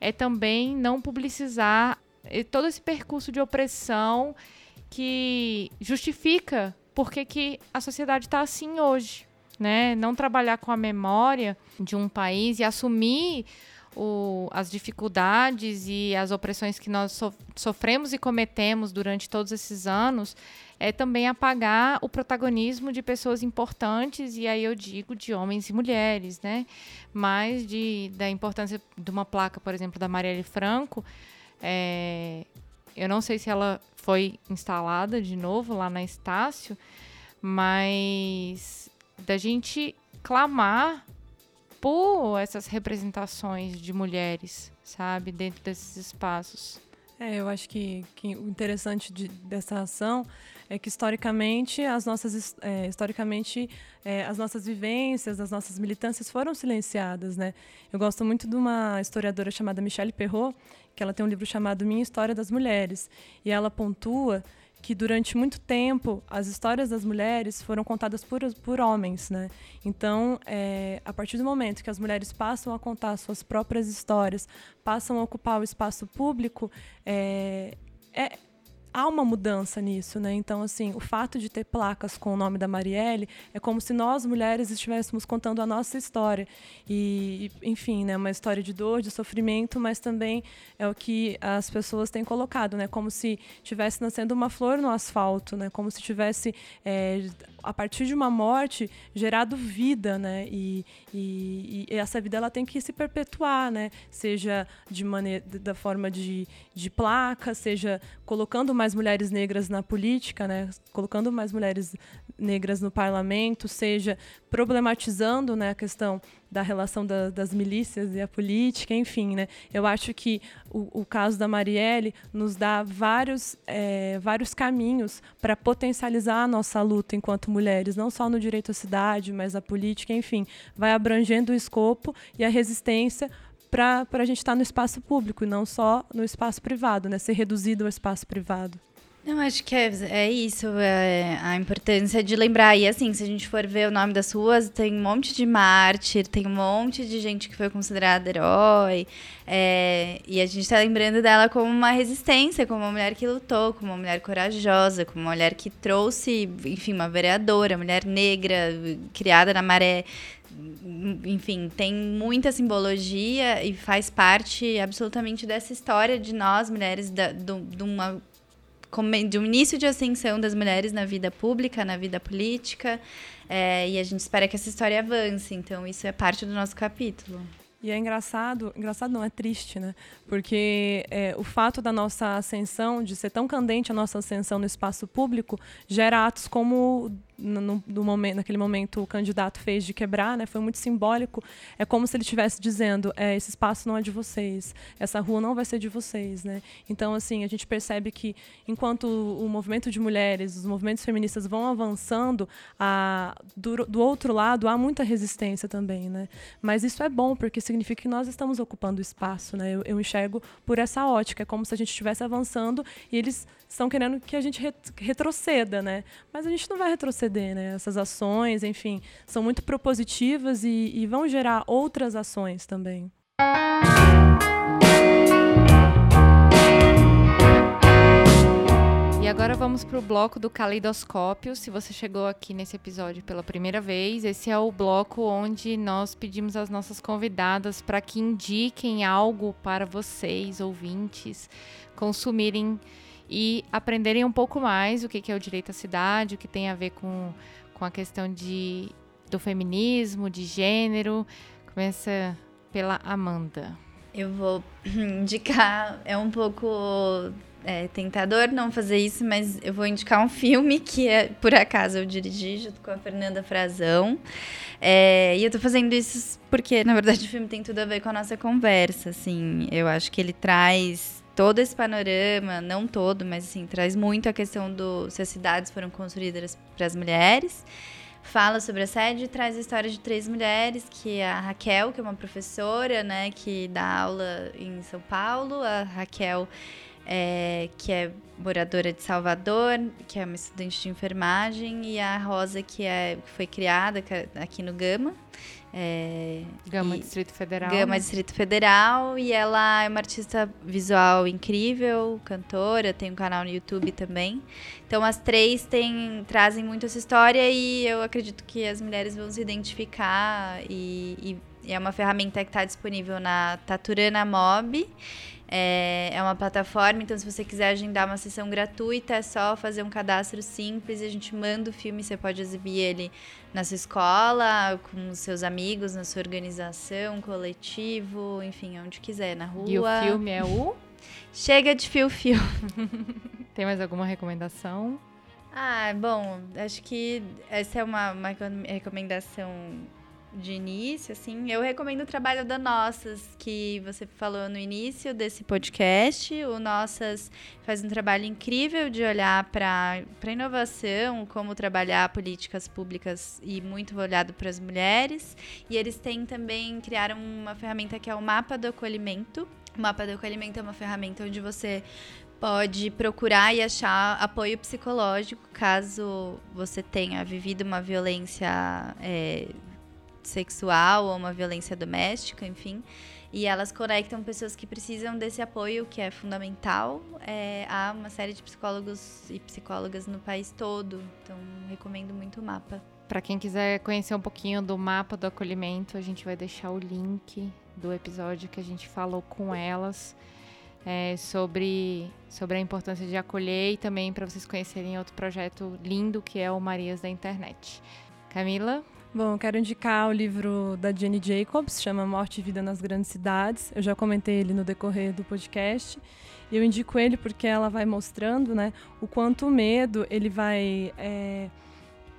é também não publicizar todo esse percurso de opressão que justifica por que, que a sociedade está assim hoje. Né? Não trabalhar com a memória de um país e assumir o, as dificuldades e as opressões que nós so, sofremos e cometemos durante todos esses anos, é também apagar o protagonismo de pessoas importantes, e aí eu digo de homens e mulheres, né? Mas de, da importância de uma placa, por exemplo, da Marielle Franco. É, eu não sei se ela foi instalada de novo lá na Estácio, mas da gente clamar por essas representações de mulheres, sabe, dentro desses espaços. É, eu acho que, que o interessante de, dessa ação é que historicamente as nossas é, historicamente é, as nossas vivências, as nossas militâncias foram silenciadas, né? Eu gosto muito de uma historiadora chamada Michelle Perrot, que ela tem um livro chamado Minha História das Mulheres, e ela pontua que durante muito tempo as histórias das mulheres foram contadas por, por homens, né? Então, é, a partir do momento que as mulheres passam a contar suas próprias histórias, passam a ocupar o espaço público, é, é há uma mudança nisso, né? Então, assim, o fato de ter placas com o nome da Marielle é como se nós mulheres estivéssemos contando a nossa história e, enfim, né, uma história de dor, de sofrimento, mas também é o que as pessoas têm colocado, né? Como se tivesse nascendo uma flor no asfalto, né? Como se tivesse é, a partir de uma morte gerado vida, né? E, e, e, essa vida ela tem que se perpetuar, né? Seja de maneira da forma de, de placa, seja colocando mais mulheres negras na política, né? Colocando mais mulheres negras no parlamento, seja problematizando, né, a questão da relação da, das milícias e a política, enfim, né? Eu acho que o, o caso da Marielle nos dá vários, é, vários caminhos para potencializar a nossa luta enquanto mulheres, não só no direito à cidade, mas a política, enfim, vai abrangendo o escopo e a resistência para a gente estar tá no espaço público e não só no espaço privado, né? Ser reduzido ao espaço privado. Eu acho que é, é isso, é a importância de lembrar. E assim, se a gente for ver o nome das ruas, tem um monte de mártir, tem um monte de gente que foi considerada herói. É, e a gente está lembrando dela como uma resistência, como uma mulher que lutou, como uma mulher corajosa, como uma mulher que trouxe, enfim, uma vereadora, mulher negra, criada na maré enfim, tem muita simbologia e faz parte absolutamente dessa história de nós, mulheres, da, do, de uma de um início de ascensão das mulheres na vida pública, na vida política, é, e a gente espera que essa história avance. Então, isso é parte do nosso capítulo. E é engraçado, engraçado não, é triste, né? Porque é, o fato da nossa ascensão, de ser tão candente a nossa ascensão no espaço público, gera atos como no, no, momento, naquele momento o candidato fez de quebrar, né? Foi muito simbólico. É como se ele estivesse dizendo: é, esse espaço não é de vocês, essa rua não vai ser de vocês, né? Então, assim, a gente percebe que enquanto o movimento de mulheres, os movimentos feministas vão avançando, a, do, do outro lado há muita resistência também, né? Mas isso é bom porque significa que nós estamos ocupando espaço, né? Eu, eu enxergo por essa ótica, é como se a gente estivesse avançando e eles estão querendo que a gente retroceda, né? Mas a gente não vai retroceder, né? Essas ações, enfim, são muito propositivas e, e vão gerar outras ações também. E agora vamos para o bloco do caleidoscópio. Se você chegou aqui nesse episódio pela primeira vez, esse é o bloco onde nós pedimos às nossas convidadas para que indiquem algo para vocês, ouvintes, consumirem e aprenderem um pouco mais o que é o direito à cidade, o que tem a ver com, com a questão de, do feminismo, de gênero. Começa pela Amanda. Eu vou indicar, é um pouco é, tentador não fazer isso, mas eu vou indicar um filme que, é, por acaso, eu dirigi junto com a Fernanda Frazão. É, e eu tô fazendo isso porque, na verdade, o filme tem tudo a ver com a nossa conversa, assim. Eu acho que ele traz todo esse panorama, não todo, mas assim, traz muito a questão do se as cidades foram construídas para as mulheres. Fala sobre a sede e traz a história de três mulheres, que é a Raquel, que é uma professora, né, que dá aula em São Paulo, a Raquel é, que é moradora de Salvador, que é uma estudante de enfermagem, e a Rosa, que, é, que foi criada aqui no Gama. É, Gama Distrito Federal. Gama né? Distrito Federal. E ela é uma artista visual incrível, cantora, tem um canal no YouTube também. Então as três têm, trazem muito essa história e eu acredito que as mulheres vão se identificar e, e E é uma ferramenta que está disponível na Taturana Mob. É, é uma plataforma, então se você quiser agendar uma sessão gratuita, é só fazer um cadastro simples e a gente manda o filme. Você pode exibir ele na sua escola, com os seus amigos, na sua organização, coletivo, enfim, onde quiser, na rua. E o filme é o? Chega de fio-fio. Tem mais alguma recomendação? Ah, bom, acho que essa é uma, uma recomendação de início, assim, eu recomendo o trabalho da Nossas, que você falou no início desse podcast. O Nossas faz um trabalho incrível de olhar para a inovação, como trabalhar políticas públicas e muito olhado para as mulheres. E eles têm também, criaram uma ferramenta que é o Mapa do Acolhimento. O Mapa do Acolhimento é uma ferramenta onde você pode procurar e achar apoio psicológico caso você tenha vivido uma violência é, sexual ou uma violência doméstica, enfim. E elas conectam pessoas que precisam desse apoio, que é fundamental. É, há uma série de psicólogos e psicólogas no país todo, então recomendo muito o mapa. Para quem quiser conhecer um pouquinho do mapa do acolhimento, a gente vai deixar o link do episódio que a gente falou com elas é, sobre, sobre a importância de acolher e também para vocês conhecerem outro projeto lindo que é o Marias da Internet. Camila? Bom, quero indicar o livro da Jenny Jacobs, chama Morte e Vida nas Grandes Cidades. Eu já comentei ele no decorrer do podcast. E eu indico ele porque ela vai mostrando né, o quanto o medo ele vai é,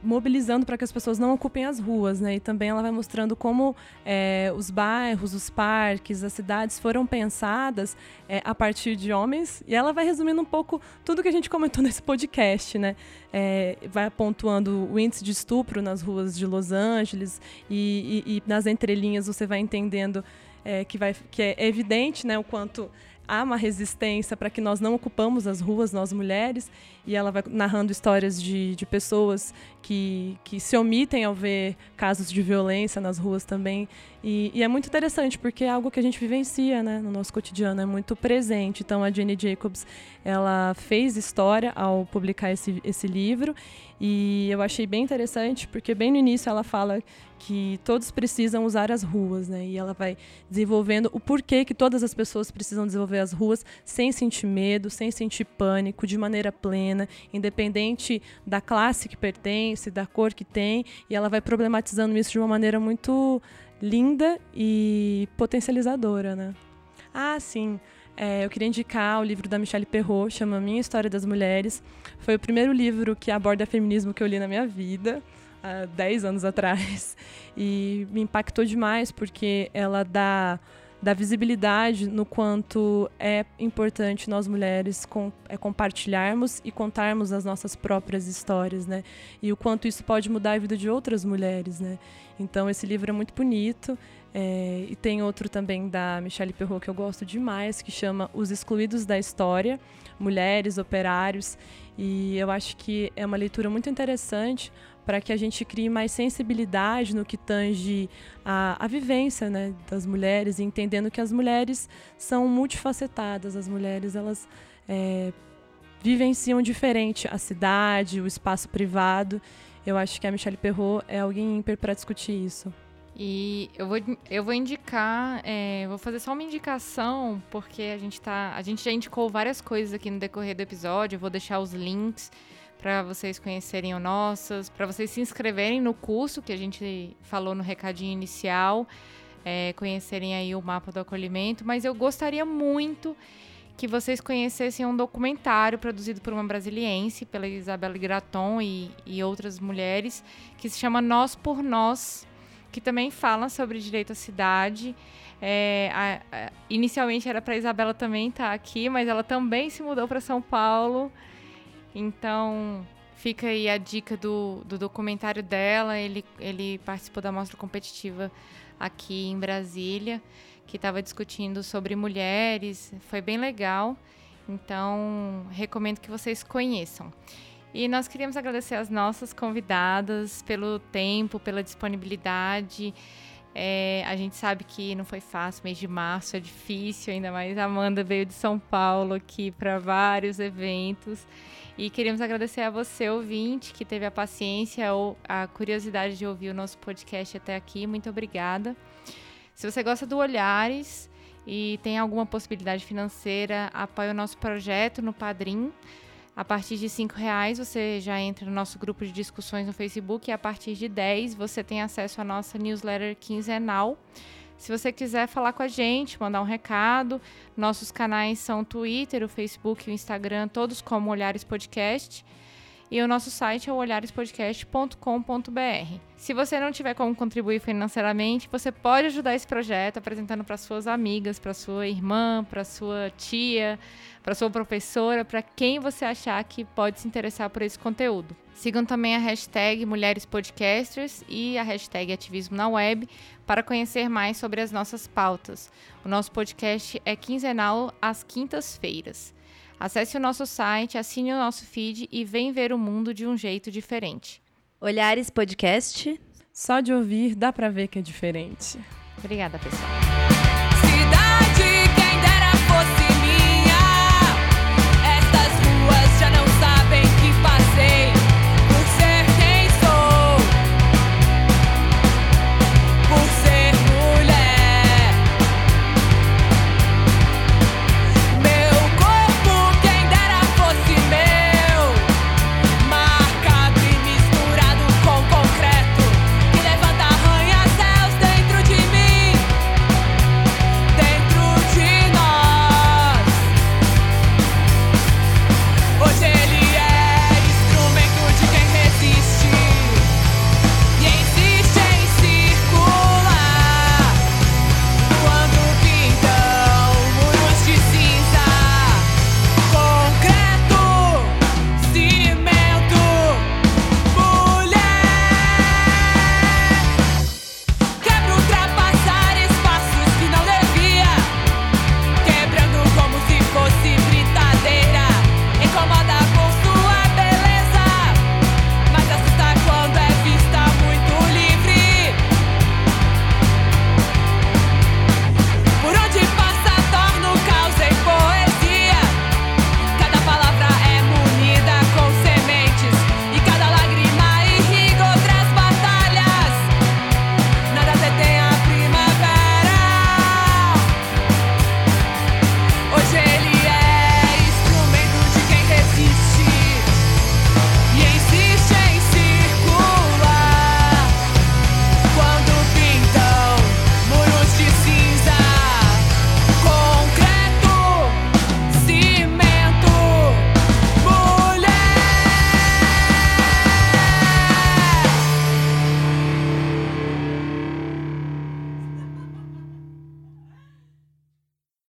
mobilizando para que as pessoas não ocupem as ruas, né? E também ela vai mostrando como é, os bairros, os parques, as cidades foram pensadas é, a partir de homens. E ela vai resumindo um pouco tudo que a gente comentou nesse podcast, né? É, vai pontuando o índice de estupro nas ruas de Los Angeles e, e, e nas entrelinhas você vai entendendo é, que, vai, que é evidente, né? O quanto há uma resistência para que nós não ocupamos as ruas, nós mulheres, e ela vai narrando histórias de, de pessoas que, que se omitem ao ver casos de violência nas ruas também. E, e, é muito interessante, porque é algo que a gente vivencia né, no nosso cotidiano, é muito presente. Então, a Jenny Jacobs, ela fez história ao publicar esse, esse livro, e eu achei bem interessante, porque bem no início ela fala que todos precisam usar as ruas, né? E ela vai desenvolvendo o porquê que todas as pessoas precisam desenvolver as ruas sem sentir medo, sem sentir pânico, de maneira plena, independente da classe que pertence, da cor que tem, e ela vai problematizando isso de uma maneira muito linda e potencializadora, né? Ah, sim. É, eu queria indicar o livro da Michelle Perrault, chama Minha História das Mulheres. Foi o primeiro livro que aborda feminismo que eu li na minha vida, há 10 anos atrás. E me impactou demais porque ela dá, dá visibilidade no quanto é importante nós mulheres com, é compartilharmos e contarmos as nossas próprias histórias, né? E o quanto isso pode mudar a vida de outras mulheres, né? Então esse livro é muito bonito. É, e tem outro também da Michelle Perrault que eu gosto demais, que chama Os Excluídos da História, Mulheres, Operários. E eu acho que é uma leitura muito interessante para que a gente crie mais sensibilidade no que tange a, a vivência né, das mulheres, entendendo que as mulheres são multifacetadas, as mulheres elas é, vivenciam diferente a cidade, o espaço privado. Eu acho que a Michelle Perrault é alguém ímpar para discutir isso. E eu vou, eu vou indicar, é, vou fazer só uma indicação, porque a gente tá. A gente já indicou várias coisas aqui no decorrer do episódio. Eu vou deixar os links para vocês conhecerem o nossas, para vocês se inscreverem no curso que a gente falou no recadinho inicial, é, conhecerem aí o mapa do acolhimento. Mas eu gostaria muito que vocês conhecessem um documentário produzido por uma brasiliense, pela Isabela Graton e, e outras mulheres, que se chama Nós por Nós que também fala sobre direito à cidade. É, a, a, inicialmente era para Isabela também estar tá aqui, mas ela também se mudou para São Paulo. Então fica aí a dica do, do documentário dela. Ele, ele participou da mostra competitiva aqui em Brasília, que estava discutindo sobre mulheres. Foi bem legal. Então recomendo que vocês conheçam. E nós queríamos agradecer as nossas convidadas pelo tempo, pela disponibilidade. É, a gente sabe que não foi fácil, mês de março é difícil, ainda mais a Amanda veio de São Paulo aqui para vários eventos. E queríamos agradecer a você, ouvinte, que teve a paciência ou a curiosidade de ouvir o nosso podcast até aqui. Muito obrigada. Se você gosta do Olhares e tem alguma possibilidade financeira, apoie o nosso projeto no Padrim. A partir de R$ reais você já entra no nosso grupo de discussões no Facebook e a partir de 10 você tem acesso à nossa newsletter quinzenal. Se você quiser falar com a gente, mandar um recado, nossos canais são o Twitter, o Facebook e o Instagram, todos como Olhares Podcast. E o nosso site é o olharespodcast.com.br. Se você não tiver como contribuir financeiramente, você pode ajudar esse projeto apresentando para suas amigas, para sua irmã, para sua tia, para sua professora, para quem você achar que pode se interessar por esse conteúdo. Sigam também a hashtag Mulheres Podcasters e a hashtag Ativismo na Web para conhecer mais sobre as nossas pautas. O nosso podcast é quinzenal às quintas-feiras. Acesse o nosso site, assine o nosso feed e vem ver o mundo de um jeito diferente. Olhares Podcast. Só de ouvir dá pra ver que é diferente. Obrigada, pessoal. Cidade